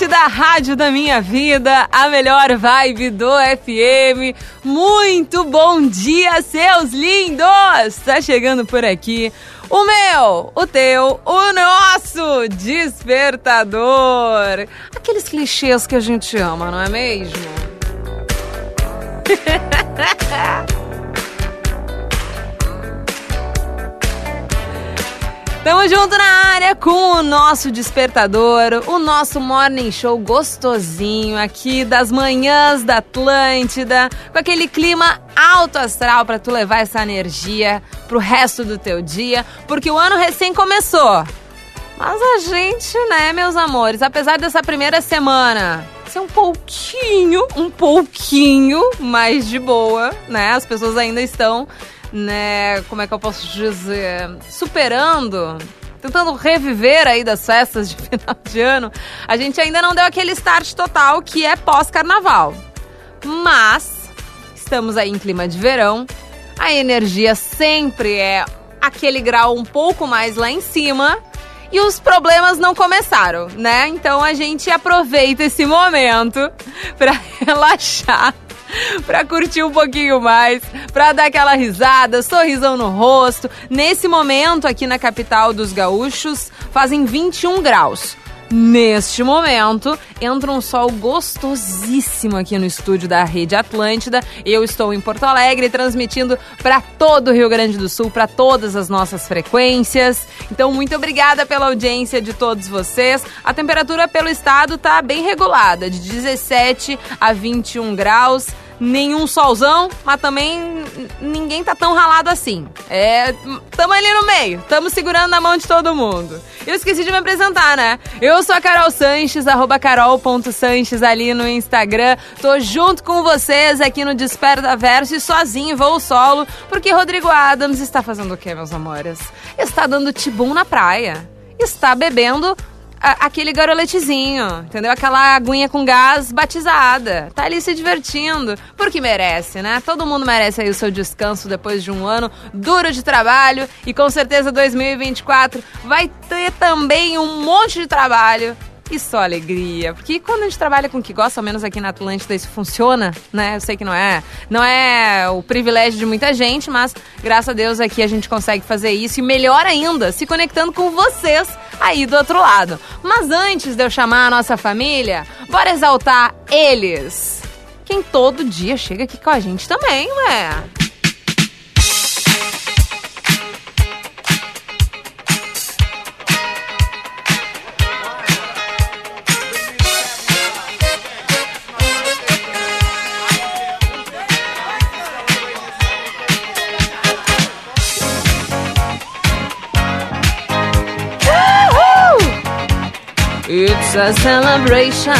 Atlântida, Rádio da Minha Vida, a melhor vibe do FM. Muito bom dia, seus lindos! Tá chegando por aqui o meu, o teu, o nosso despertador. Aqueles clichês que a gente ama, não é mesmo? Tamo junto na área com o nosso despertador, o nosso morning show gostosinho aqui das manhãs da Atlântida, com aquele clima alto astral para tu levar essa energia pro resto do teu dia, porque o ano recém começou. Mas a gente, né, meus amores, apesar dessa primeira semana ser um pouquinho, um pouquinho mais de boa, né? As pessoas ainda estão né, como é que eu posso dizer, superando, tentando reviver aí das festas de final de ano, a gente ainda não deu aquele start total que é pós-carnaval. Mas estamos aí em clima de verão, a energia sempre é aquele grau um pouco mais lá em cima. E os problemas não começaram, né? Então a gente aproveita esse momento para relaxar pra curtir um pouquinho mais, pra dar aquela risada, sorrisão no rosto. Nesse momento, aqui na capital dos gaúchos, fazem 21 graus. Neste momento, entra um sol gostosíssimo aqui no estúdio da Rede Atlântida. Eu estou em Porto Alegre transmitindo para todo o Rio Grande do Sul, para todas as nossas frequências. Então, muito obrigada pela audiência de todos vocês. A temperatura pelo estado tá bem regulada, de 17 a 21 graus nenhum solzão, mas também ninguém tá tão ralado assim. É, tamo ali no meio, tamo segurando na mão de todo mundo. Eu esqueci de me apresentar, né? Eu sou a Carol Sanches, arroba carol.sanches ali no Instagram. Tô junto com vocês aqui no Desperta Verso e sozinho vou solo, porque Rodrigo Adams está fazendo o quê, meus amores? Está dando tibum na praia. Está bebendo aquele garoletezinho, entendeu? Aquela aguinha com gás batizada. Tá ali se divertindo, porque merece, né? Todo mundo merece aí o seu descanso depois de um ano duro de trabalho e com certeza 2024 vai ter também um monte de trabalho e só alegria. Porque quando a gente trabalha com o que gosta, ao menos aqui na Atlântida, isso funciona, né? Eu sei que não é, não é o privilégio de muita gente, mas graças a Deus aqui a gente consegue fazer isso e melhor ainda, se conectando com vocês aí do outro lado. Mas antes de eu chamar a nossa família, bora exaltar eles. Quem todo dia chega aqui com a gente também, ué. It's a celebration.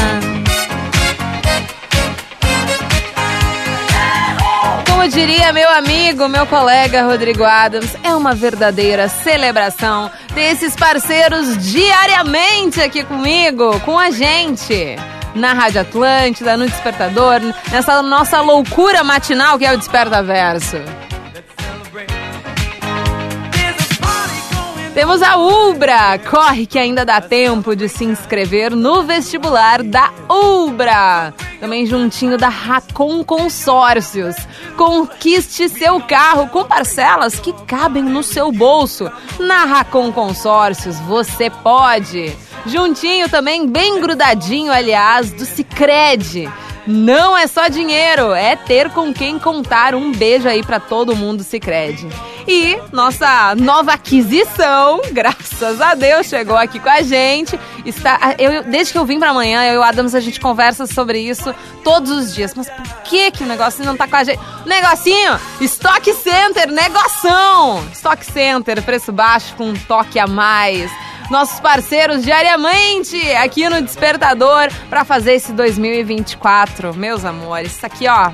Como diria meu amigo, meu colega Rodrigo Adams, é uma verdadeira celebração ter esses parceiros diariamente aqui comigo, com a gente. Na Rádio Atlântida, no Despertador, nessa nossa loucura matinal que é o Desperta Verso. Temos a Ubra. Corre que ainda dá tempo de se inscrever no vestibular da Ubra. Também juntinho da Racon Consórcios. Conquiste seu carro com parcelas que cabem no seu bolso. Na Racon Consórcios você pode. Juntinho também, bem grudadinho, aliás, do Cicred não é só dinheiro, é ter com quem contar. Um beijo aí para todo mundo Sicredi. E nossa nova aquisição, graças a Deus, chegou aqui com a gente. Está, eu, desde que eu vim para amanhã, eu e o Adams, a gente conversa sobre isso todos os dias. Mas por que que o negocinho não tá com a gente? Negocinho, Stock Center, negoção! Stock Center, preço baixo com um toque a mais nossos parceiros diariamente aqui no Despertador para fazer esse 2024. Meus amores, isso aqui, ó.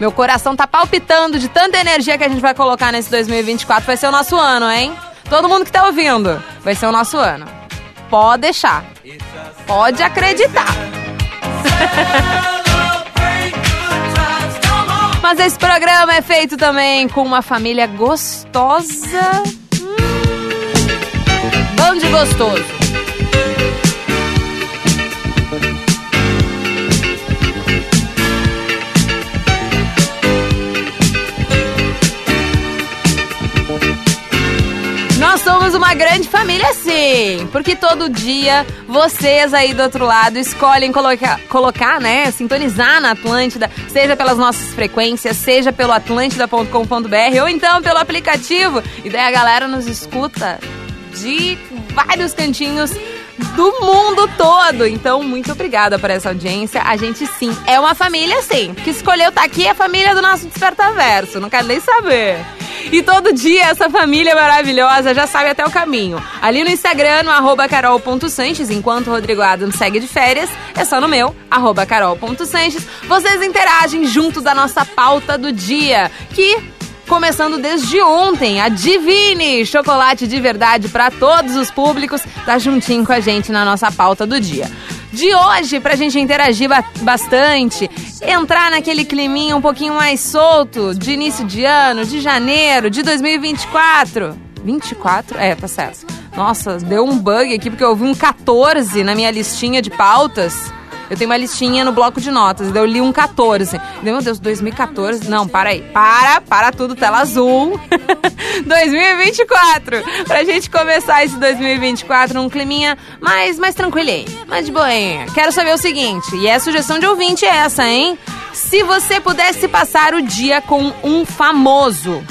Meu coração tá palpitando de tanta energia que a gente vai colocar nesse 2024. Vai ser o nosso ano, hein? Todo mundo que tá ouvindo, vai ser o nosso ano. Pode deixar. Pode acreditar. Mas esse programa é feito também com uma família gostosa bom de gostoso. Nós somos uma grande família, sim, porque todo dia vocês aí do outro lado escolhem colocar, colocar, né, sintonizar na Atlântida, seja pelas nossas frequências, seja pelo atlântida.com.br ou então pelo aplicativo. E daí a galera nos escuta de vários cantinhos do mundo todo. Então, muito obrigada por essa audiência. A gente sim é uma família, sim. Que escolheu estar tá aqui é a família do nosso Despertaverso. Não quero nem saber. E todo dia essa família maravilhosa já sabe até o caminho. Ali no Instagram, no arroba carol.sanches, enquanto o Rodrigo Adams segue de férias, é só no meu, arroba carol.sanches. Vocês interagem junto da nossa pauta do dia, que começando desde ontem. A Divine, chocolate de verdade para todos os públicos, tá juntinho com a gente na nossa pauta do dia. De hoje, pra gente interagir bastante, entrar naquele climinha um pouquinho mais solto de início de ano, de janeiro, de 2024. 24? É, tá certo. Nossa, deu um bug aqui porque eu vi um 14 na minha listinha de pautas. Eu tenho uma listinha no bloco de notas, eu li um 14. Deu, meu Deus, 2014? Não, para aí. Para, para tudo, tela azul. 2024. Pra gente começar esse 2024 num climinha mais, mais tranquilinho, mais de boinha. Quero saber o seguinte, e é sugestão de ouvinte essa, hein? Se você pudesse passar o dia com um famoso,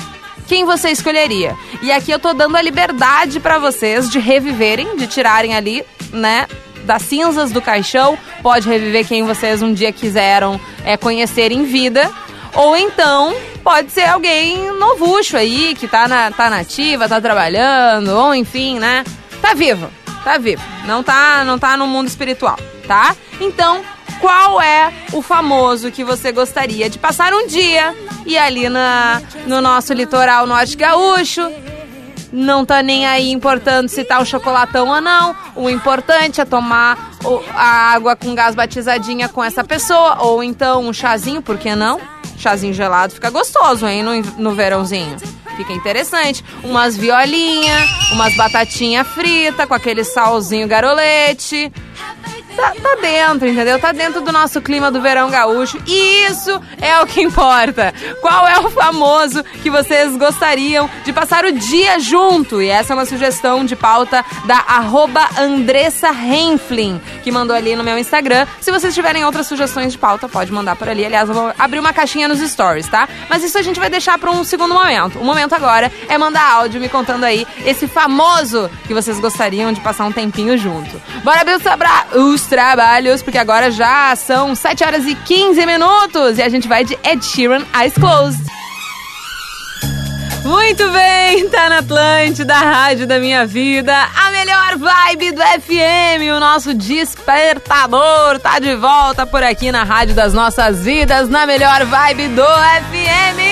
quem você escolheria? E aqui eu tô dando a liberdade para vocês de reviverem, de tirarem ali, né, das cinzas do caixão, pode reviver quem vocês um dia quiseram é, conhecer em vida. Ou então pode ser alguém novucho aí, que tá, na, tá nativa, tá trabalhando, ou enfim, né? Tá vivo, tá vivo. Não tá, não tá no mundo espiritual, tá? Então, qual é o famoso que você gostaria de passar um dia e ali na, no nosso litoral norte gaúcho, não tá nem aí importando se tá um chocolatão ou não. O importante é tomar a água com gás batizadinha com essa pessoa, ou então um chazinho, por que não? Chazinho gelado fica gostoso, hein, no, no verãozinho. Fica interessante. Umas violinhas, umas batatinha frita com aquele salzinho garolete tá, tá dentro, entendeu? Tá dentro do nosso clima do verão gaúcho. E isso é o que importa. Qual é o famoso que vocês gostariam de passar o dia junto? E essa é uma sugestão de pauta da arroba Andressa que mandou ali no meu Instagram. Se vocês tiverem outras sugestões de pauta, pode mandar por ali. Aliás, eu vou abrir uma caixinha nos stories, tá? Mas isso a gente vai deixar para um segundo momento. O momento agora é mandar áudio me contando aí esse famoso que vocês gostariam de passar um tempinho junto. Bora abrir os trabalhos, porque agora já são 7 horas e 15 minutos e a gente vai de Ed Sheeran Eyes Closed. Muito bem, tá na Atlântida, rádio da minha vida, a melhor vibe do FM, o nosso despertador tá de volta por aqui na rádio das nossas vidas, na melhor vibe do FM.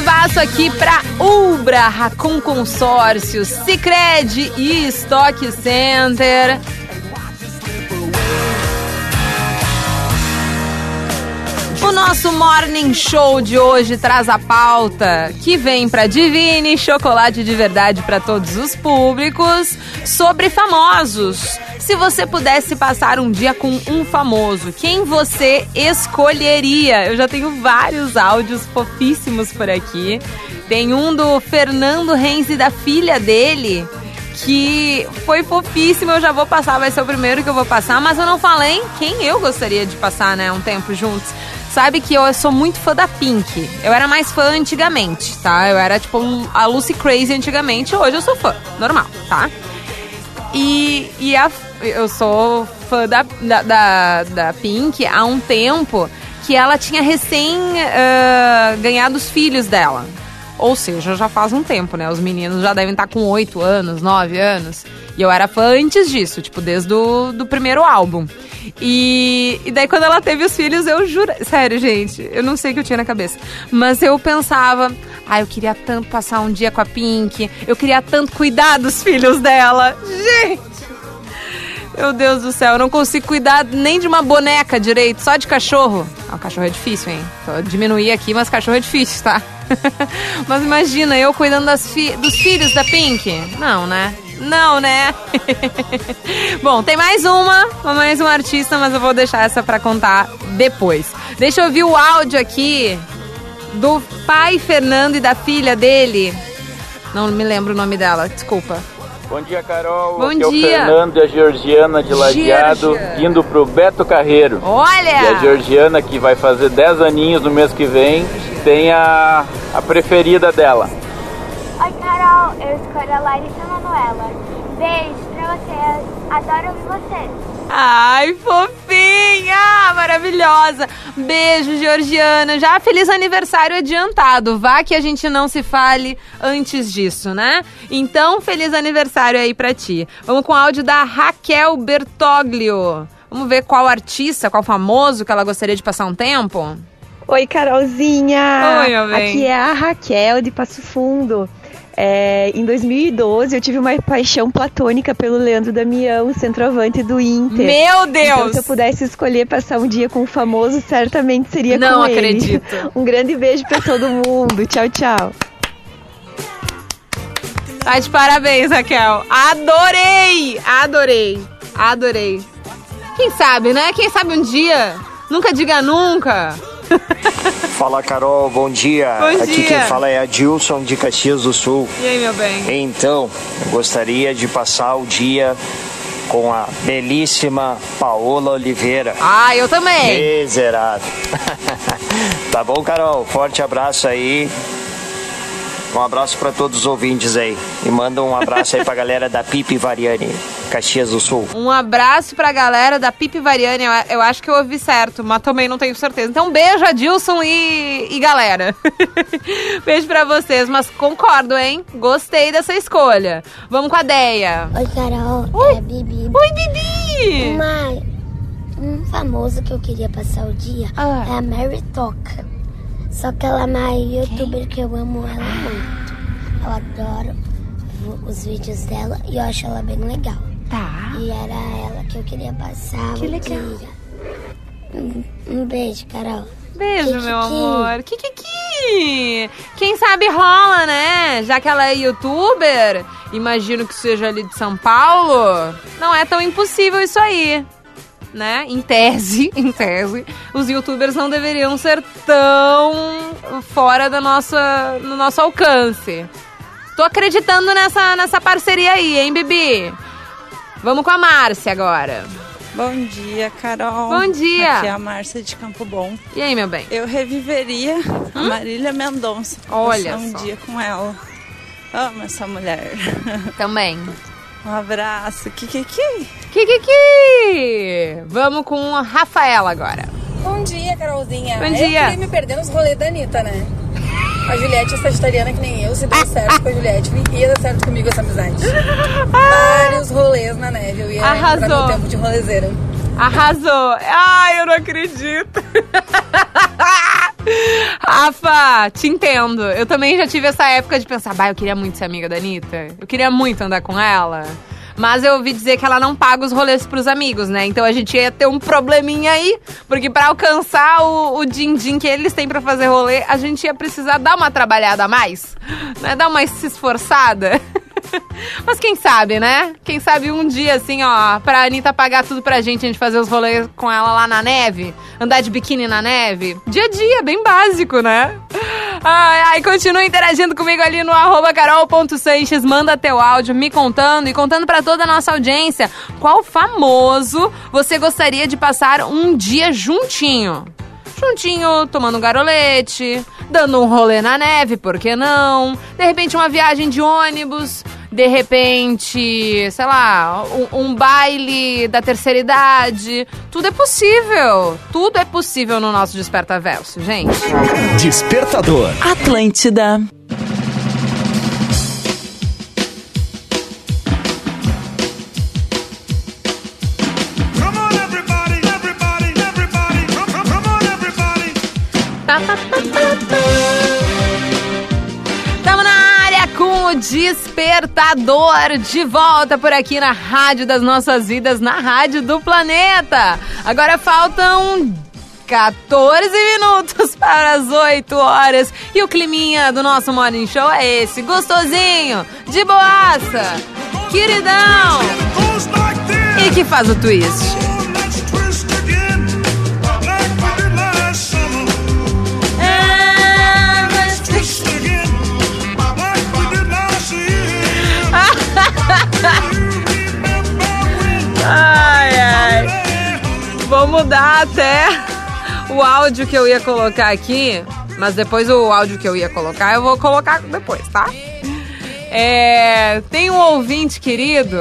Vivaço aqui para Ubra, Racon Consórcio, Cicred e Stock Center. Nosso Morning Show de hoje traz a pauta que vem para Divine, chocolate de verdade para todos os públicos, sobre famosos. Se você pudesse passar um dia com um famoso, quem você escolheria? Eu já tenho vários áudios fofíssimos por aqui. Tem um do Fernando Renzi da filha dele, que foi fofíssimo. Eu já vou passar, vai ser o primeiro que eu vou passar, mas eu não falei quem eu gostaria de passar, né, um tempo juntos. Sabe que eu sou muito fã da Pink. Eu era mais fã antigamente, tá? Eu era tipo a Lucy Crazy antigamente, hoje eu sou fã, normal, tá? E, e a, eu sou fã da, da, da, da Pink há um tempo que ela tinha recém uh, ganhado os filhos dela. Ou seja, já faz um tempo, né? Os meninos já devem estar com 8 anos, 9 anos. E eu era fã antes disso, tipo, desde o do primeiro álbum. E, e daí quando ela teve os filhos, eu juro... Sério, gente, eu não sei o que eu tinha na cabeça. Mas eu pensava... Ah, eu queria tanto passar um dia com a Pink. Eu queria tanto cuidar dos filhos dela. Gente! Meu Deus do céu, eu não consigo cuidar nem de uma boneca direito, só de cachorro. Ah, o cachorro é difícil, hein? Tô diminuir aqui, mas cachorro é difícil, tá? mas imagina, eu cuidando fi dos filhos da Pink. Não, né? Não, né? Bom, tem mais uma, mais uma artista, mas eu vou deixar essa para contar depois. Deixa eu ouvir o áudio aqui do pai Fernando e da filha dele. Não me lembro o nome dela, desculpa. Bom dia, Carol. Bom Aqui dia. É o Fernando e a Georgiana de Lajeado, indo pro Beto Carreiro. Olha! E a Georgiana, que vai fazer 10 aninhos no mês que vem, tem a, a preferida dela. Oi, Carol. Eu escolho a Larissa Manoela. Beijo pra vocês. Adoro ouvir vocês. Ai, fofinha! Maravilhosa! Beijo, Georgiana. Já feliz aniversário adiantado. Vá que a gente não se fale antes disso, né? Então, feliz aniversário aí pra ti. Vamos com o áudio da Raquel Bertoglio. Vamos ver qual artista, qual famoso que ela gostaria de passar um tempo? Oi, Carolzinha! Oi, meu bem. Aqui é a Raquel de Passo Fundo. É, em 2012 eu tive uma paixão platônica pelo Leandro Damião, centroavante do Inter. Meu Então, Deus! se eu pudesse escolher passar um dia com um famoso, certamente seria Não com ele. acredito. Um grande beijo pra todo mundo. Tchau, tchau. Tá de parabéns, Raquel. Adorei! Adorei! Adorei. Quem sabe, né? Quem sabe um dia? Nunca diga nunca. Fala Carol, bom dia. Bom Aqui dia. quem fala é Adilson de Caxias do Sul. E aí, meu bem? Então, eu gostaria de passar o dia com a belíssima Paola Oliveira. Ah, eu também. Miserável. tá bom, Carol? Forte abraço aí. Um abraço para todos os ouvintes aí. E manda um abraço aí pra galera da Pipe Variani, Caxias do Sul. Um abraço pra galera da Pipe Variani. Eu, eu acho que eu ouvi certo, mas também não tenho certeza. Então, beijo, Adilson e, e galera. beijo pra vocês, mas concordo, hein? Gostei dessa escolha. Vamos com a Deia. Oi, Carol. É a Bibi. Oi, Bibi! Uma, um famoso que eu queria passar o dia Ah. é a Mary Toca. Só que ela é uma youtuber que eu amo ela muito. Eu adoro os vídeos dela e eu acho ela bem legal. Tá. E era ela que eu queria passar Que legal. Um, um beijo, Carol. Beijo, Kikiki. meu amor. Kikiki! Quem sabe rola, né? Já que ela é youtuber, imagino que seja ali de São Paulo, não é tão impossível isso aí. Né? Em tese, em tese, os youtubers não deveriam ser tão fora da nossa, no nosso alcance. Tô acreditando nessa, nessa parceria aí, hein, Bibi? Vamos com a Márcia agora. Bom dia, Carol. Bom dia. Aqui é a Márcia de Campo Bom. E aí, meu bem? Eu reviveria a Marília Mendonça. Olha um só. dia com ela. Amo essa mulher. Também. Um abraço. Kikiki. Kikiki! Vamos com a Rafaela agora. Bom dia, Carolzinha. Bom Eu dia. queria me perder nos rolês da Anitta, né? A Juliette é sagitariana que nem eu. Se deu certo com a Juliette, ia dar certo comigo essa amizade. Vários rolês na neve. Eu ia Arrasou. no tempo de rolezeira. Arrasou! Ai, eu não acredito! Rafa, te entendo. Eu também já tive essa época de pensar, bah, eu queria muito ser amiga da Anitta. Eu queria muito andar com ela. Mas eu ouvi dizer que ela não paga os rolês pros amigos, né? Então a gente ia ter um probleminha aí, porque pra alcançar o, din-din que eles têm pra fazer rolê, a gente ia precisar dar uma trabalhada a mais, né? Dar uma se esforçada. Mas quem sabe, né? Quem sabe um dia, assim, ó, pra Anitta pagar tudo pra gente, a gente fazer os rolês com ela lá na neve, andar de biquíni na neve. Dia a dia, bem básico, né? Ai, ai, continua interagindo comigo ali no arroba carol.sanches, manda teu áudio me contando e contando pra toda a nossa audiência qual famoso você gostaria de passar um dia juntinho juntinho, tomando um garolete, dando um rolê na neve, por que não? De repente uma viagem de ônibus, de repente, sei lá, um, um baile da terceira idade. Tudo é possível. Tudo é possível no nosso Desperta Verso, gente. Despertador. Atlântida. Despertador de volta por aqui na Rádio das Nossas Vidas, na Rádio do Planeta. Agora faltam 14 minutos para as 8 horas e o climinha do nosso Morning Show é esse, gostosinho, de boaça, queridão e que faz o twist. Vou mudar até o áudio que eu ia colocar aqui, mas depois o áudio que eu ia colocar, eu vou colocar depois, tá? É, tem um ouvinte querido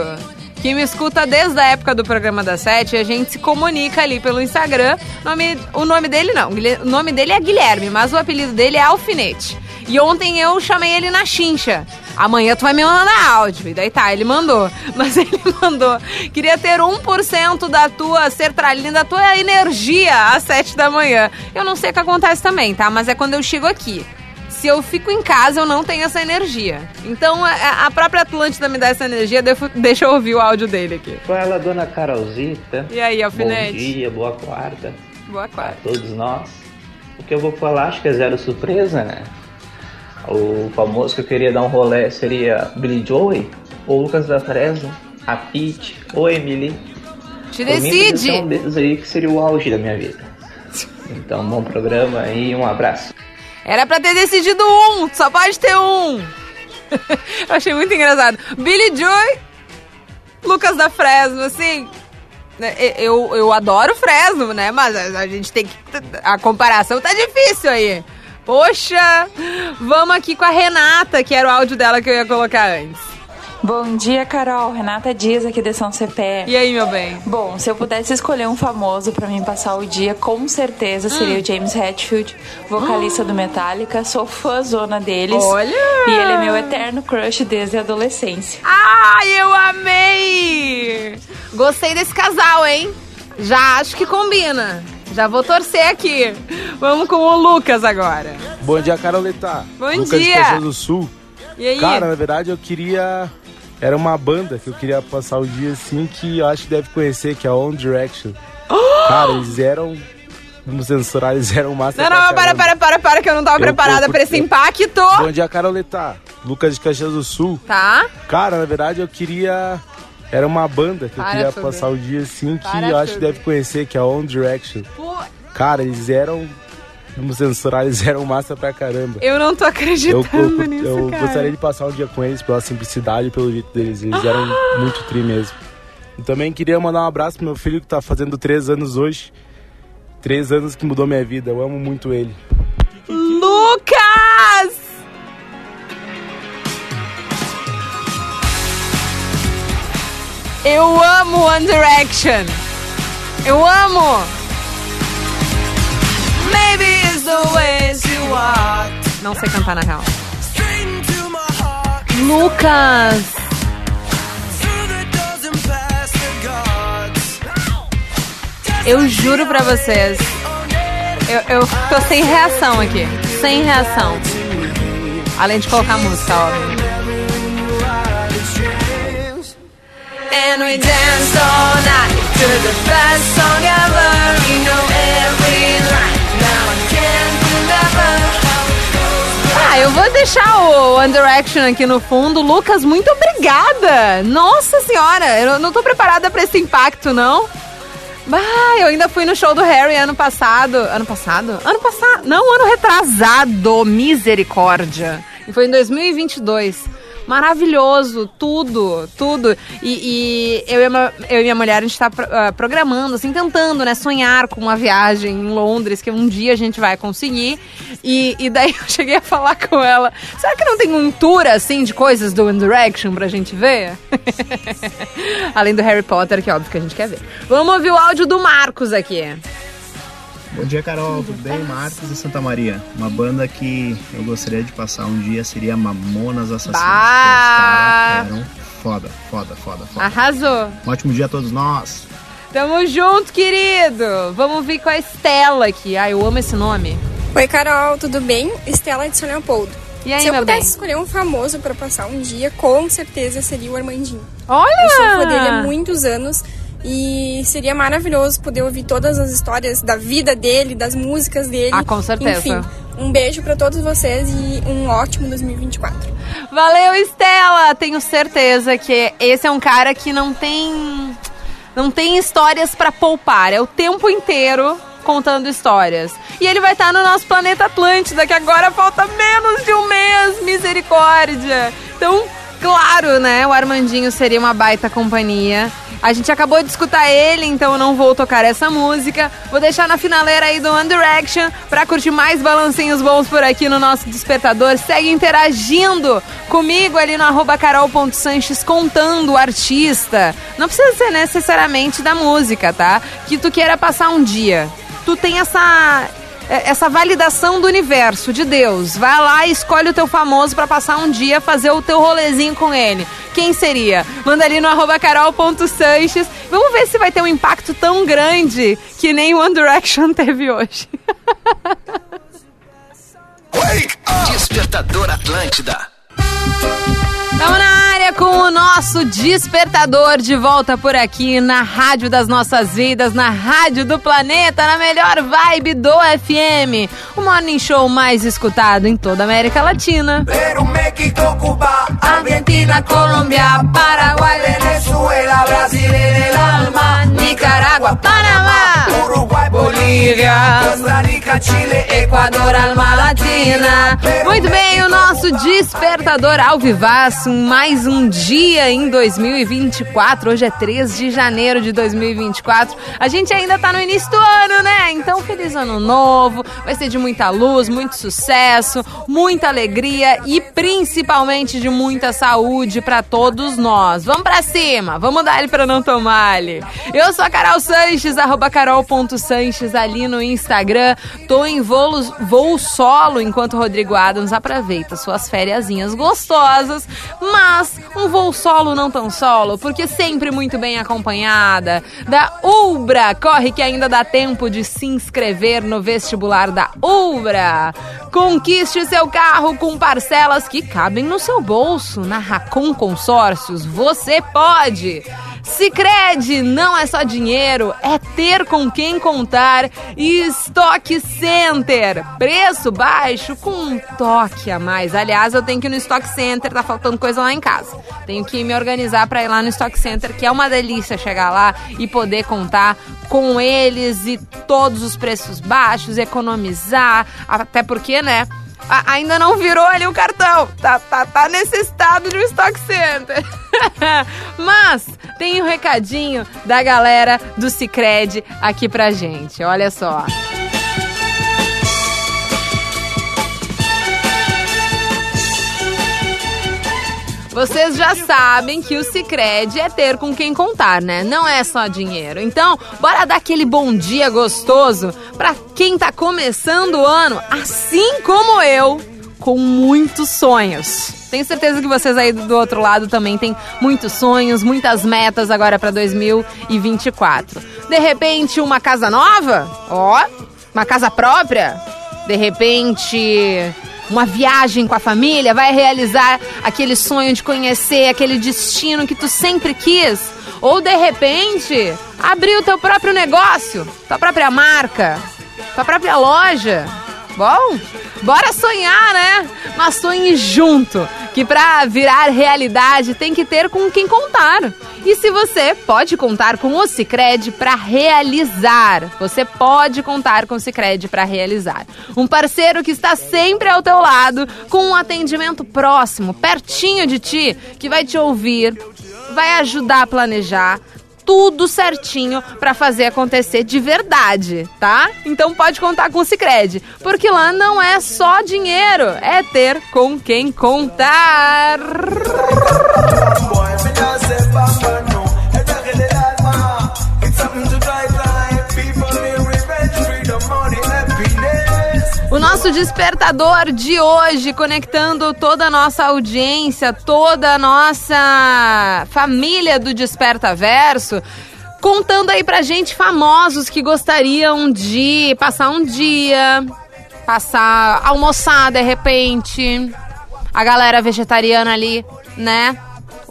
que me escuta desde a época do programa da Sete e a gente se comunica ali pelo Instagram. Nome, o nome dele não, o nome dele é Guilherme, mas o apelido dele é Alfinete. E ontem eu chamei ele na chincha. Amanhã tu vai me mandar áudio. E daí tá, ele mandou. Mas ele mandou. Queria ter 1% da tua sertralina, da tua energia às 7 da manhã. Eu não sei o que acontece também, tá? Mas é quando eu chego aqui. Se eu fico em casa, eu não tenho essa energia. Então, a a própria Atlântida me dá essa energia. Deixa eu ouvir o áudio dele aqui. Fala, dona Carolzita. E aí, Alfinete? Bom dia, boa quarta Boa a quarta. todos nós. O que eu vou falar, acho que é zero surpresa, né? O famoso que eu queria dar um rolê seria Billy Joey, ou Lucas da Fresno, a Pete, ou Emily. Te Por decide. um deles aí que seria o auge da minha vida. Então, bom programa e um abraço. Era pra ter decidido um, só pode ter um. eu achei muito engraçado. Billy Joy, Lucas da Fresno, assim. né, Eu, eu adoro Fresno, né? Mas a, a gente tem que. A comparação tá difícil aí. Poxa! Vamos aqui com a Renata, que era o áudio dela que eu ia colocar antes. Bom dia, Carol. Renata Dias aqui de São Cepé. E aí, meu bem? Bom, se eu pudesse escolher um famoso pra mim passar o dia, com certeza seria Hum. o James Hetfield, vocalista do Metallica. Sou fãzona deles. Olha! E ele é meu eterno crush desde a adolescência. Ai, eu amei! Gostei desse casal, hein? Já acho que combina. Já vou torcer aqui. Vamos com o Lucas agora. Bom dia, Caroleta. Bom Lucas dia. de Caxias do Sul. E aí? Cara, na verdade eu queria. Era uma banda que eu queria passar o dia assim que eu acho que deve conhecer, que é a One Direction. Cara, eles eram. Vamos censurar, eles eram massa. Não, não, para, para, para, para, que eu não tava Eu preparada tô pra esse impacto. Bom dia, Caroleta. Lucas de Caxias do Sul. Tá? Cara, na verdade eu queria. Era uma banda que eu Para queria tudo. passar o dia assim que Para eu acho que deve conhecer, que é a One Direction. Pô, Cara, eles eram. Vamos censurar, eles eram massa pra caramba. eu não tô Eu, acreditando eu, nisso, eu cara. gostaria de passar um dia com eles pela simplicidade e pelo jeito deles. Eles eram muito tri mesmo. E também queria mandar um abraço pro meu filho que tá fazendo três anos hoje. Três anos que mudou minha vida. Eu amo muito ele. Lucas! Eu amo One Direction. Eu amo. Maybe it's the ways you walk. Não sei cantar na real. Lucas. Eu juro pra vocês. Eu, eu tô sem reação aqui. Sem reação. Além de colocar música, óbvio. And we dance all night to the best song ever. Know every line. Ah, eu vou deixar o One Direction aqui no fundo. Lucas, muito obrigada. Nossa senhora, eu não tô preparada pra esse impacto, não. Ah, eu ainda fui no show do Harry ano passado. Ano passado? Ano passado. Não, ano retrasado. Misericórdia. E foi em 2022 maravilhoso, tudo, tudo. E, e eu, e minha, eu e minha mulher, a gente tá uh, programando, assim, tentando, né, sonhar com uma viagem em Londres, que um dia a gente vai conseguir. E, e daí eu cheguei a falar com ela, será que não tem um tour, assim, de coisas do One Direction pra gente ver? Além do Harry Potter, que é óbvio que a gente quer ver. Vamos ouvir o áudio do Marcos aqui. Bom dia, Carol. Tudo bem? Marcos de Santa Maria. Uma banda que eu gostaria de passar um dia seria Mamonas Assassinas. Bah! Eram foda, foda, foda, foda. Arrasou. Um ótimo dia a todos nós. Tamo junto, querido. Vamos vir com a Estela aqui. Ai, eu amo esse nome. Oi, Carol, tudo bem? Estela de São Leopoldo. E aí, Se eu meu pudesse bem? escolher um famoso pra passar um dia, com certeza seria o Armandinho. Olha! Eu sou fã dele há muitos anos e seria maravilhoso poder ouvir todas as histórias da vida dele, das músicas dele. Ah, com certeza. Enfim, um beijo pra todos vocês e um ótimo 2024. Valeu, Estela! Tenho certeza que esse é um cara que não tem. Não tem histórias pra poupar. É o tempo inteiro contando histórias. E ele vai estar no nosso planeta Atlântida, que agora falta menos de um mês. Misericórdia! Então, claro, né? O Armandinho seria uma baita companhia. A gente acabou de escutar ele, então não vou tocar essa música. Vou deixar na finaleira aí do One Direction pra curtir mais balancinhos bons por aqui no nosso despertador. Segue interagindo comigo ali no arroba carol.sanches contando o artista. Não precisa ser necessariamente da música, tá? Que tu queira passar um dia. Tu tem essa essa validação do universo, de Deus. Vai lá e escolhe o teu famoso pra passar um dia, fazer o teu rolezinho com ele. Quem seria? Manda ali no arroba carol.sanches. Vamos ver se vai ter um impacto tão grande que nem One Direction teve hoje. Despertador Atlântida. Nosso despertador de volta por aqui na Rádio das Nossas Vidas, na Rádio do Planeta, na melhor vibe do FM. O morning show mais escutado em toda a América Latina. México, Cuba, Argentina, Colômbia, Paraguai, Venezuela, Brasil en el alma, Nicarágua, Panamá, Uruguai, Bolívia, Costa Rica, Chile, Equador, Alma Latina. Muito bem, o nosso despertador ao mais um dia em 2024. Hoje é 3 de janeiro de 2024. A gente ainda tá no início do ano, né? Então, feliz ano novo. Vai ser de muita luz, muito sucesso, muita alegria e principalmente de muita saúde para todos nós. Vamos para cima, vamos dar ele para não tomar -lhe. Eu sou a Carol Sanches, arroba carol.sanches ali no Instagram. Tô em voo, voo solo enquanto o Rodrigo Adams aproveita suas fériasinhas gostosas, mas um voo solo não tão solo, porque sempre muito bem acompanhada da Ubra. Corre que ainda dá tempo de se inscrever no vestibular da Ubra. Conquiste seu carro com parcelas que cabem no seu bolso. Na Racon Consórcios, você pode. Sicredi não é só dinheiro, é ter com quem contar. E Stock Center, preço baixo com um toque a mais. Aliás, eu tenho que ir no Stock Center, tá faltando coisa lá em casa. Tenho que me organizar para ir lá no Stock Center, que é uma delícia chegar lá e poder contar com eles e todos os preços baixos, economizar, até porque, né? A- ainda não virou ali o cartão. Tá, tá, tá necessitado de um Stock Center. Mas tem um recadinho da galera do Cicred aqui pra gente. Olha só. Vocês já sabem que o Cicred é ter com quem contar, né? Não é só dinheiro. Então, bora dar aquele bom dia gostoso pra quem tá começando o ano, assim como eu, com muitos sonhos. Tenho certeza que vocês aí do outro lado também têm muitos sonhos, muitas metas agora pra 2024. De repente, uma casa nova? Ó, uma casa própria? De repente, uma viagem com a família, vai realizar aquele sonho de conhecer aquele destino que tu sempre quis. Ou de repente, abrir o teu próprio negócio, tua própria marca, tua própria loja. Bom, bora sonhar, né? Mas sonhe junto, que pra virar realidade tem que ter com quem contar. E se você pode contar com o Cicred para realizar, você pode contar com o Cicred para realizar. Um parceiro que está sempre ao teu lado, com um atendimento próximo, pertinho de ti, que vai te ouvir, vai ajudar a planejar, tudo certinho para fazer acontecer de verdade, tá? Então pode contar com o Sicredi, porque lá não é só dinheiro, é ter com quem contar. Nosso despertador de hoje, conectando toda a nossa audiência, toda a nossa família do Desperta Verso, contando aí pra gente famosos que gostariam de passar um dia, passar, almoçar de repente, a galera vegetariana ali, né?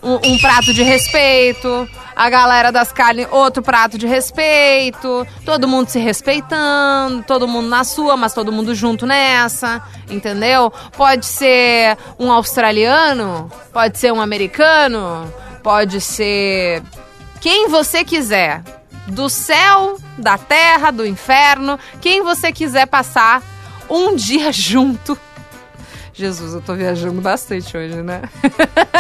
Um, um prato de respeito, a galera das carnes, outro prato de respeito, todo mundo se respeitando, todo mundo na sua, mas todo mundo junto nessa, entendeu? Pode ser um australiano, pode ser um americano, pode ser quem você quiser. Do céu, da terra, do inferno, quem você quiser passar um dia junto. Jesus, eu tô viajando bastante hoje, né?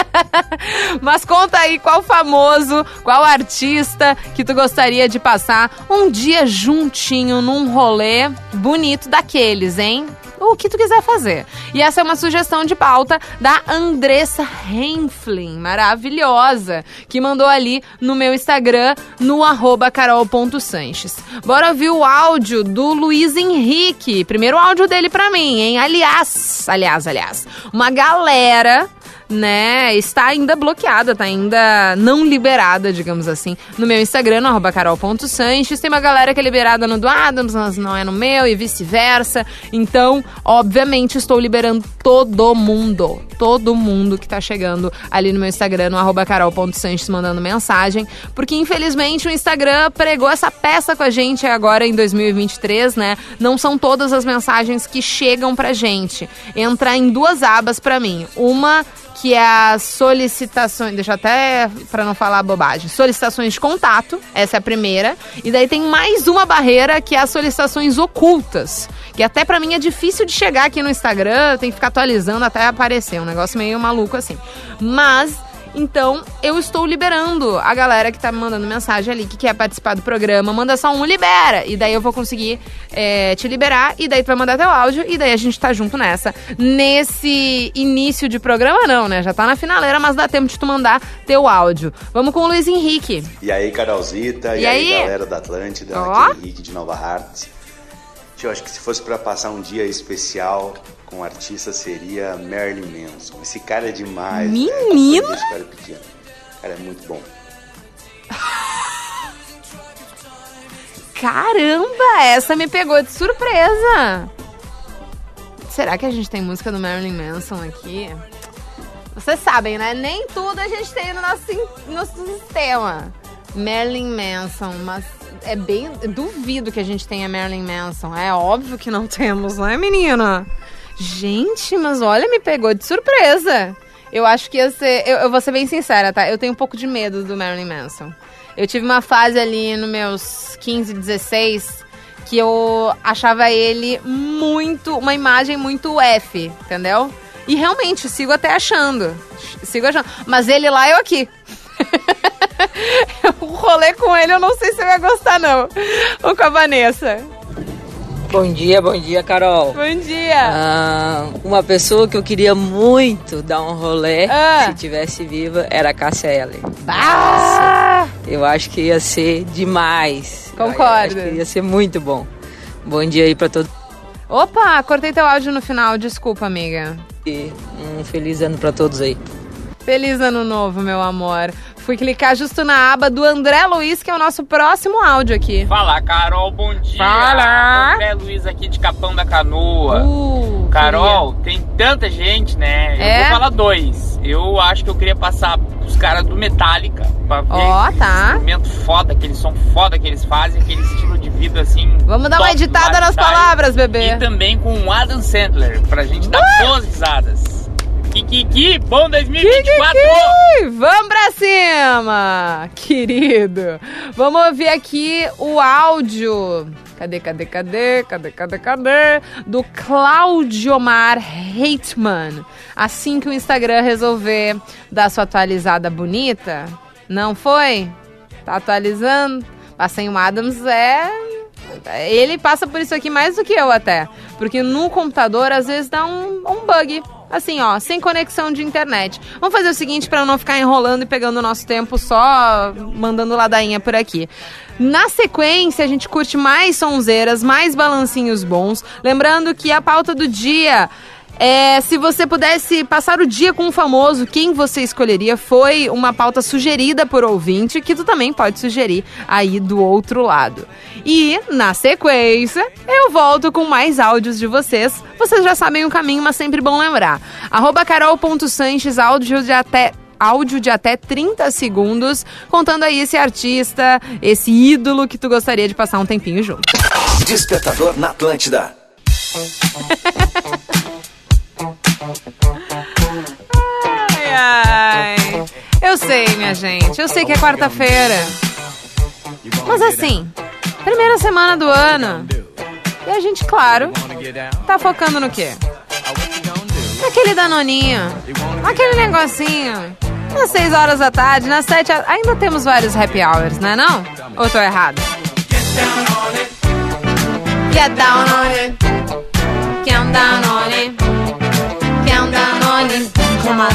Mas conta aí qual famoso, qual artista que tu gostaria de passar um dia juntinho num rolê bonito daqueles, hein? O que tu quiser fazer. E essa é uma sugestão de pauta da Andressa Henflin, maravilhosa, que mandou ali no meu Instagram, no arroba carol.sanches. Bora ouvir o áudio do Luiz Henrique. Primeiro áudio dele pra mim, hein? Aliás, aliás, aliás, uma galera né, está ainda bloqueada, tá ainda não liberada, digamos assim, no meu Instagram, no carol.sanches. Tem uma galera que é liberada no do Adams, mas não é no meu e vice-versa. Então, obviamente, estou liberando todo mundo, todo mundo que tá chegando ali no meu Instagram, no carol.sanches, mandando mensagem, porque infelizmente o Instagram pregou essa peça com a gente agora em 2023, né? Não são todas as mensagens que chegam pra gente. Entra em duas abas pra mim. Uma que é as solicitações, deixa até para não falar bobagem, solicitações de contato, essa é a primeira, e daí tem mais uma barreira que é as solicitações ocultas, que até para mim é difícil de chegar aqui no Instagram, tem que ficar atualizando até aparecer, um negócio meio maluco assim. Mas então, eu estou liberando a galera que tá me mandando mensagem ali que quer participar do programa. Manda só um, libera. E daí eu vou conseguir é, te liberar. E daí tu vai mandar teu áudio. E daí a gente tá junto nessa. Nesse início de programa, não, né? Já tá na finaleira, mas dá tempo de tu mandar teu áudio. Vamos com o Luiz Henrique. E aí, Carolzita. E, E aí, aí? galera da Atlântida. Ó. Aqui é Henrique de Nova Hartz. Eu acho que se fosse pra passar um dia especial com artista seria Marilyn Manson. Esse cara é demais. Menino! Né? Eu era pequeno. Cara é muito bom. Caramba, essa me pegou de surpresa. Será que a gente tem música do Marilyn Manson aqui? Vocês sabem, né? Nem tudo a gente tem no nosso, nosso sistema. Marilyn Manson, mas é bem. Duvido que a gente tenha Marilyn Manson. É óbvio que não temos, não é, menina? Gente, mas olha, me pegou de surpresa. Eu acho que ia ser. Eu, eu vou ser bem sincera, tá? Eu tenho um pouco de medo do Marilyn Manson. Eu tive uma fase ali nos meus 15, 16 que eu achava ele muito. Uma imagem muito F, entendeu? E realmente, sigo até achando. Sigo achando. Mas ele lá, eu aqui. o rolê com ele, eu não sei se ia gostar, não. Ou com a Vanessa. Bom dia, bom dia, Carol. Bom dia. Ah, uma pessoa que eu queria muito dar um rolê, Ah. se tivesse viva, era a Cássia Eller. Ah! Eu acho que ia ser demais. Concordo. acho que ia ser muito bom. Bom dia aí pra todos. Opa, cortei teu áudio no final, desculpa, amiga. E um feliz ano pra todos aí. Feliz ano novo, meu amor. Fui clicar justo na aba do André Luiz, que é o nosso próximo áudio aqui. Fala, Carol, bom dia. Fala. André Luiz aqui de Capão da Canoa. Uh, Carol, tem tanta gente, né? Eu É? vou falar dois. Eu acho que eu queria passar os caras do Metallica pra ver Ó, esse tá. instrumento foda, aquele som foda que eles fazem, aquele estilo de vida assim. Vamos dar uma editada nas palavras, bebê. E também com o Adam Sandler, pra gente dar boas risadas. Kikiki, bom 2024! Kikiki! Vamos pra cima, querido. Vamos ouvir aqui o áudio. Cadê, cadê, cadê, cadê, cadê, cadê? Do Claudiomar Reitman. Assim que o Instagram resolver dar sua atualizada bonita, não foi? Tá atualizando? Passei um Adams é ele passa por isso aqui mais do que eu até. Porque no computador, às vezes, dá um, um bug. Assim, ó, sem conexão de internet. Vamos fazer o seguinte para não ficar enrolando e pegando o nosso tempo só mandando ladainha por aqui. Na sequência, a gente curte mais sonzeiras, mais balancinhos bons. Lembrando que a pauta do dia é, se você pudesse passar o dia com um famoso, quem você escolheria? Foi uma pauta sugerida por ouvinte, que tu também pode sugerir aí do outro lado. E, na sequência, eu volto com mais áudios de vocês. Vocês já sabem o caminho, mas sempre bom lembrar. Arroba carol.sanches, áudio de até áudio de até 30 segundos, contando aí esse artista, esse ídolo que tu gostaria de passar um tempinho junto. Despertador na Atlântida. Ai, ai. Eu sei, minha gente. Eu sei que é quarta-feira. Mas assim, primeira semana do ano. E a gente, claro, tá focando no quê? Naquele danoninho. Naquele negocinho. Nas 6 horas da tarde, nas 7 horas. Ainda temos vários happy hours, não é não? Ou tô errado? Get down on it. Count down on it. It. Come on.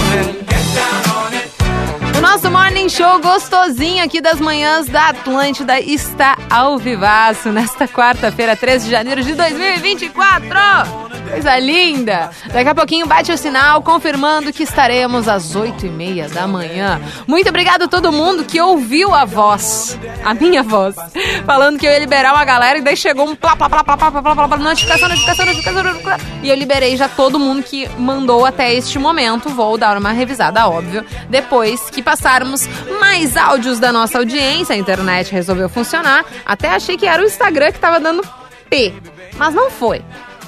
O nosso Morning Show gostosinho aqui das manhãs da Atlântida está ao vivaço nesta quarta-feira, 13 de janeiro de 2024. Coisa linda! Daqui a pouquinho bate o sinal, confirmando que estaremos às oito e meia da manhã. Muito obrigado a todo mundo que ouviu a voz, a minha voz, falando que eu ia liberar uma galera e daí chegou um plá, plá, plá, plá, plá, plá, plá, plá notificação, notificação, notificação, notificação. E eu liberei já todo mundo que mandou até este momento. Vou dar uma revisada, óbvio, depois que passarmos mais áudios da nossa audiência. A internet resolveu funcionar. Até achei que era o Instagram que tava dando P, mas não foi.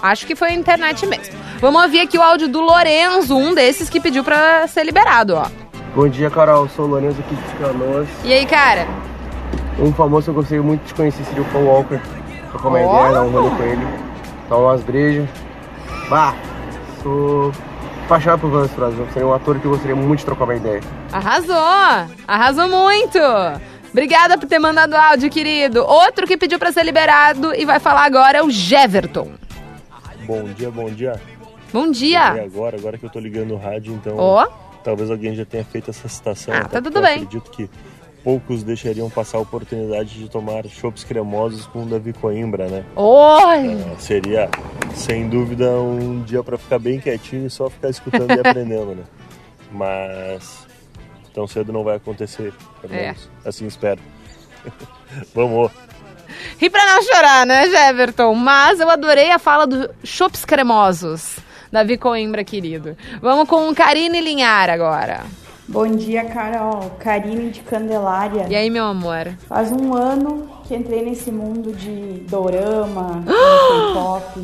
Acho que foi a internet mesmo. Vamos ouvir aqui o áudio do Lorenzo, um desses que pediu pra ser liberado, ó. Bom dia, Carol. Sou o Lourenço aqui de Canoas. E aí, cara? Um famoso que eu gostaria muito de conhecer seria o Paul Walker. Trocar uma ideia, dar um rolê com ele. Tomar umas brejas. Bah, sou apaixonado por Vance Brasil. Seria um ator que eu gostaria muito de trocar uma ideia. Arrasou! Arrasou muito! Obrigada por ter mandado áudio, querido. Outro que pediu pra ser liberado e vai falar agora é o Jeverton. Bom dia, bom dia. Bom E dia! agora, agora que eu tô ligando o rádio, então Ó. talvez alguém já tenha feito essa citação. Ah, tá tudo bem. acredito que poucos deixariam passar a oportunidade de tomar chopps cremosos com o Davi Coimbra, né? Oi! É, seria, sem dúvida, um dia pra ficar bem quietinho e só ficar escutando e aprendendo, né? Mas tão cedo não vai acontecer, pelo É. menos assim espero. Vamos! Ri pra não chorar, né, Jeverton? Mas eu adorei a fala do Chops Cremosos. Davi Coimbra, querido. Vamos com Karine Linhar agora. Bom dia, Carol. Karine de Candelária. E aí, meu amor? Faz um ano que entrei nesse mundo de dorama, K-pop.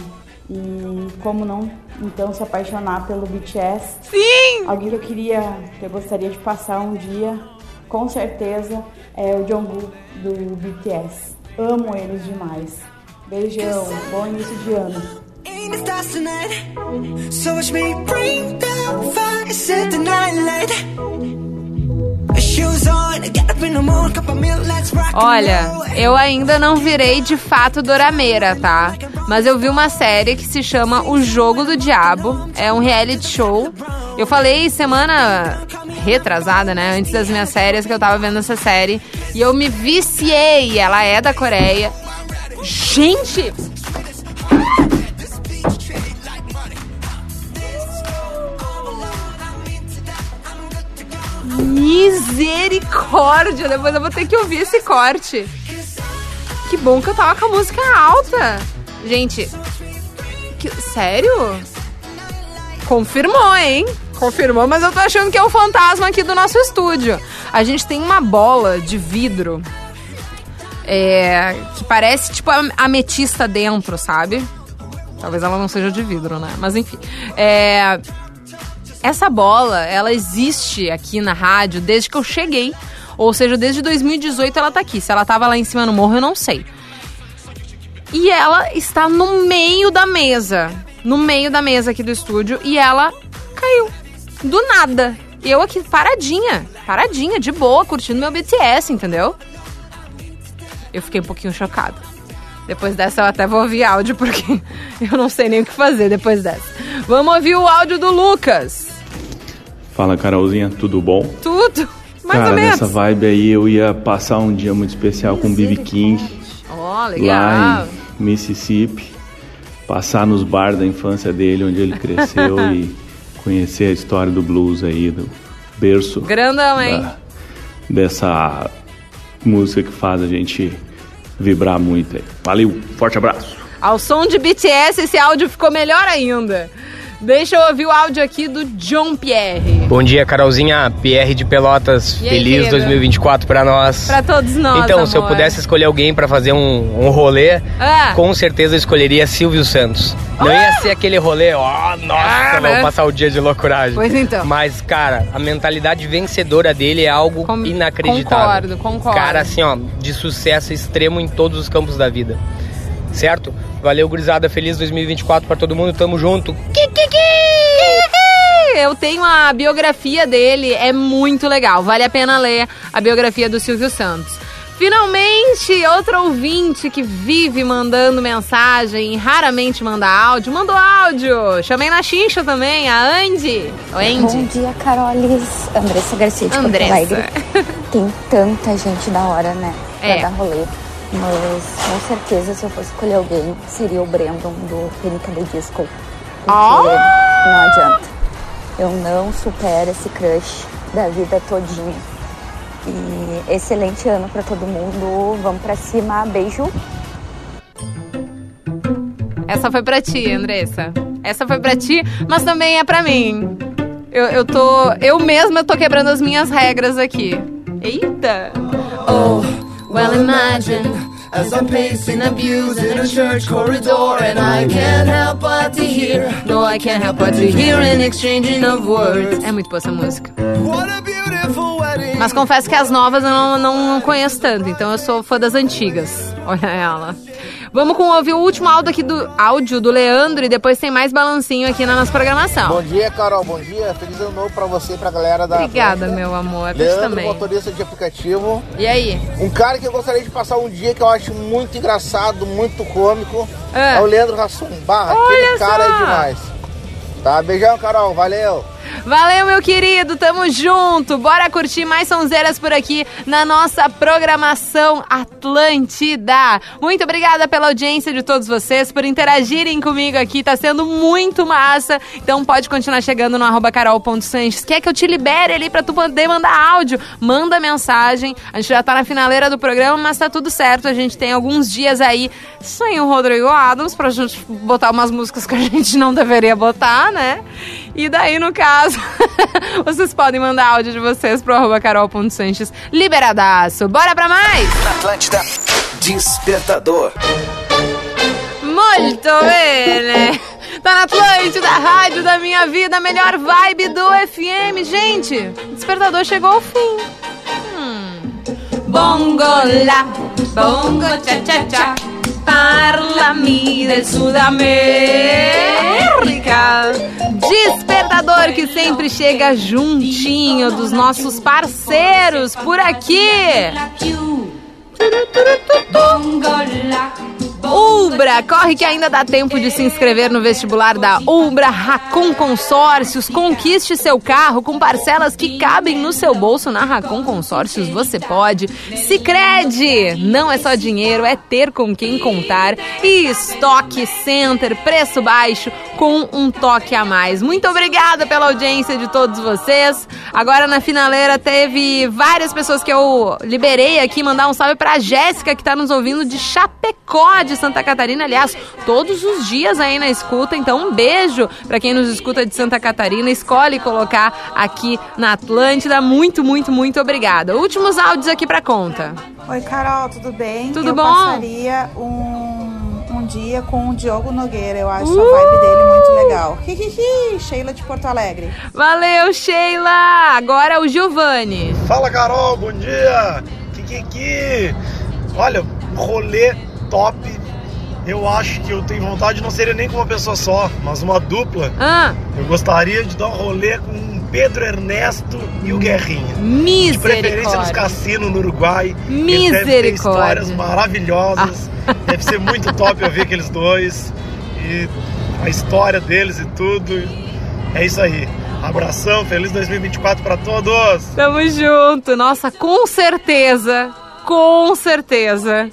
E como não, então, se apaixonar pelo BTS. Sim! Alguém que eu queria, que eu gostaria de passar um dia, com certeza, é o Jungkook do BTS. Amo eles demais. Beijão, bom início de ano. Tonight. So watch me bring the fire, set the night light. Olha, eu ainda não virei de fato dorameira, tá? Mas eu vi uma série que se chama O Jogo do Diabo. É um reality show. Eu falei semana retrasada, né? Antes das minhas séries que eu tava vendo essa série. E eu me viciei. Ela é da Coreia. Gente! Misericórdia! Depois eu vou ter que ouvir esse corte. Que bom que eu tava com a música alta. Gente, que- sério? Confirmou, hein? Confirmou, mas eu tô achando que é o fantasma aqui do nosso estúdio. A gente tem uma bola de vidro é, que parece tipo am- ametista dentro, sabe? Talvez ela não seja de vidro, né? Mas enfim. É, essa bola, ela existe aqui na rádio desde que eu cheguei. Ou seja, desde 2018 ela tá aqui. Se ela tava lá em cima no morro, eu não sei. E ela está no meio da mesa. No meio da mesa aqui do estúdio. E ela caiu. Do nada. Eu aqui paradinha. Paradinha, de boa, curtindo meu BTS, entendeu? Eu fiquei um pouquinho chocada. Depois dessa eu até vou ouvir áudio, porque eu não sei nem o que fazer depois dessa. Vamos ouvir o áudio do Lucas. Fala Carolzinha, tudo bom? Tudo. Mais Cara, ou menos. nessa vibe aí eu ia passar um dia muito especial com o BB King legal. lá em Mississippi, passar nos bar da infância dele, onde ele cresceu e conhecer a história do blues aí, do berço Grandão, hein? da- dessa música que faz a gente vibrar muito aí. Valeu, forte abraço. Ao som de BTS, esse áudio ficou melhor ainda. Deixa eu ouvir o áudio aqui do John Pierre. Bom dia, Carolzinha, PR de Pelotas. Aí, Feliz querido? 2024 pra nós. Pra todos nós, Então, se eu amor. pudesse escolher alguém pra fazer um, um rolê, Ah. com certeza eu escolheria Silvio Santos. Não ia ser aquele rolê, ó, nossa, Ah, né? vamos passar o dia de loucuragem. Pois então. Mas, cara, a mentalidade vencedora dele é algo inacreditável. Concordo, concordo. Cara, assim, ó, de sucesso extremo em todos os campos da vida. Certo? Valeu, gurizada. Feliz 2024 pra todo mundo. Tamo junto. Eu tenho a biografia dele, é muito legal. Vale a pena ler a biografia do Silvio Santos. Finalmente, outro ouvinte que vive mandando mensagem e raramente manda áudio, mandou áudio. Chamei na xincha também, a Andy. Andy. Bom dia, Carolis. Andressa Garcia de Andressa. Porto Alegre. Tem tanta gente da hora, né? Pra É. dar rolê. Mas com certeza, se eu fosse escolher alguém, seria o Brandon do Pânica do Disco. Porque Ah! não adianta. Eu não supero esse crush da vida todinha. E excelente ano pra todo mundo. Vamos pra cima. Beijo. Essa foi pra ti, Andressa. Essa foi pra ti, mas também é pra mim. Eu, eu tô. Eu mesma tô quebrando as minhas regras aqui. Eita! Oh, well, imagine. As I'm pacing abuse in a church corridor, and I can't help but to hear. No, I can't help but to hear an exchanging of words. É muito boa essa música. Mas confesso que as novas eu não, não conheço tanto, então eu sou fã das antigas. Olha ela. Vamos com ouvir o último áudio aqui do áudio do Leandro e depois tem mais balancinho aqui na nossa programação. Bom dia, Carol. Bom dia. Feliz ano novo pra você e pra galera da. Obrigada, Atlântida. meu amor. Leandro, também. motorista de aplicativo. E aí? Um cara que eu gostaria de passar um dia que eu acho muito engraçado, muito cômico. É. É, o Leandro Rassum Barra. Olha Aquele cara só. é demais. Tá? Beijão, Carol. Valeu. Valeu, meu querido, tamo junto. Bora curtir mais sonzeiras por aqui na nossa programação Atlântida. Muito obrigada pela audiência de todos vocês, por interagirem comigo aqui, tá sendo muito massa. Então pode continuar chegando no carol.sanches. Quer que eu te libere ali pra tu poder mandar áudio? Manda mensagem. A gente já tá na finaleira do programa, mas tá tudo certo. A gente tem alguns dias aí sem o Rodrigo Adams pra gente botar umas músicas que a gente não deveria botar, né? E daí, no caso, vocês podem mandar áudio de vocês pro arroba carol.sanches liberadaço. Bora pra mais? Atlântida Despertador. Muito bem! Tá na Atlântida, rádio da minha vida, melhor vibe do FM. Gente, despertador chegou ao fim. Hum. Bongo la, bongo cha cha cha. Parlami del Sudamérica. Despertador que sempre chega juntinho dos nossos parceiros por aqui. Ubra, corre que ainda dá tempo de se inscrever no vestibular da Ubra Racon Consórcios. Conquiste seu carro com parcelas que cabem no seu bolso na Racon Consórcios. Você pode. Sicredi, não é só dinheiro, é ter com quem contar. E Stock Center, preço baixo com um toque a mais. Muito obrigada pela audiência de todos vocês. Agora na finaleira teve várias pessoas que eu liberei aqui mandar um salve pra Jéssica que tá nos ouvindo de Chapecó, de Santa Catarina. Aliás, todos os dias aí na escuta. Então, um beijo pra quem nos escuta de Santa Catarina. Escolhe colocar aqui na Atlântida. Muito, muito, muito obrigada. Últimos áudios aqui pra conta. Oi, Carol, tudo bem? Tudo eu bom? passaria um, um dia com o Diogo Nogueira. Eu acho a vibe dele muito legal. Hihihi, Sheila de Porto Alegre. Valeu, Sheila! Agora o Giovanni. Fala Carol, bom dia! Kikiki! Olha, rolê top. Eu acho que eu tenho vontade, não seria nem com uma pessoa só, mas uma dupla. Ah. Eu gostaria de dar um rolê com o Pedro Ernesto e o Guerrinha. Misericórdia. De preferência nos cassinos no Uruguai. Eles devem ter Misericórdia. histórias maravilhosas. Deve ser muito top ouvir aqueles dois. E a história deles e tudo. É isso aí. Abração, feliz 2024 para todos! Tamo junto. Nossa, com certeza, com certeza,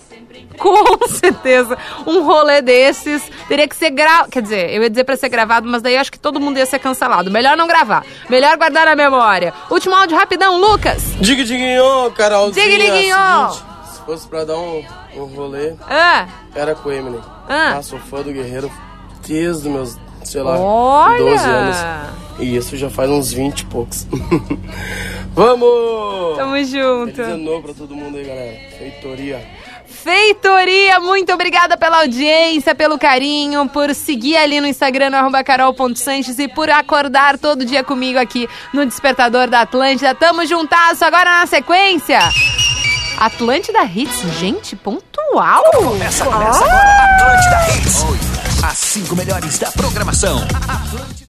com certeza, um rolê desses teria que ser gravado. Quer dizer, eu ia dizer pra ser gravado, mas daí eu acho que todo mundo ia ser cancelado. Melhor não gravar. Melhor guardar na memória. Último áudio rapidão, Lucas. Diga, diguinho, Carolzinha. Diga, diguinho. seguinte, Se fosse pra dar um, um rolê, Ah, era com o Eminem. Ah. Ah, sou fã do Guerreiro desde os meus, sei lá, Olha! 12 anos. E isso já faz uns 20 e poucos. Vamos! Tamo junto. Feliz ano novo pra todo mundo aí, galera. Feitoria. Feitoria, muito obrigada pela audiência, pelo carinho, por seguir ali no Instagram, no carol.sanches e por acordar todo dia comigo aqui no Despertador da Atlântida. Tamo juntasso agora na sequência. Atlântida Hits, gente, pontual. Começa, começa agora. Atlântida Hits. As cinco melhores da programação.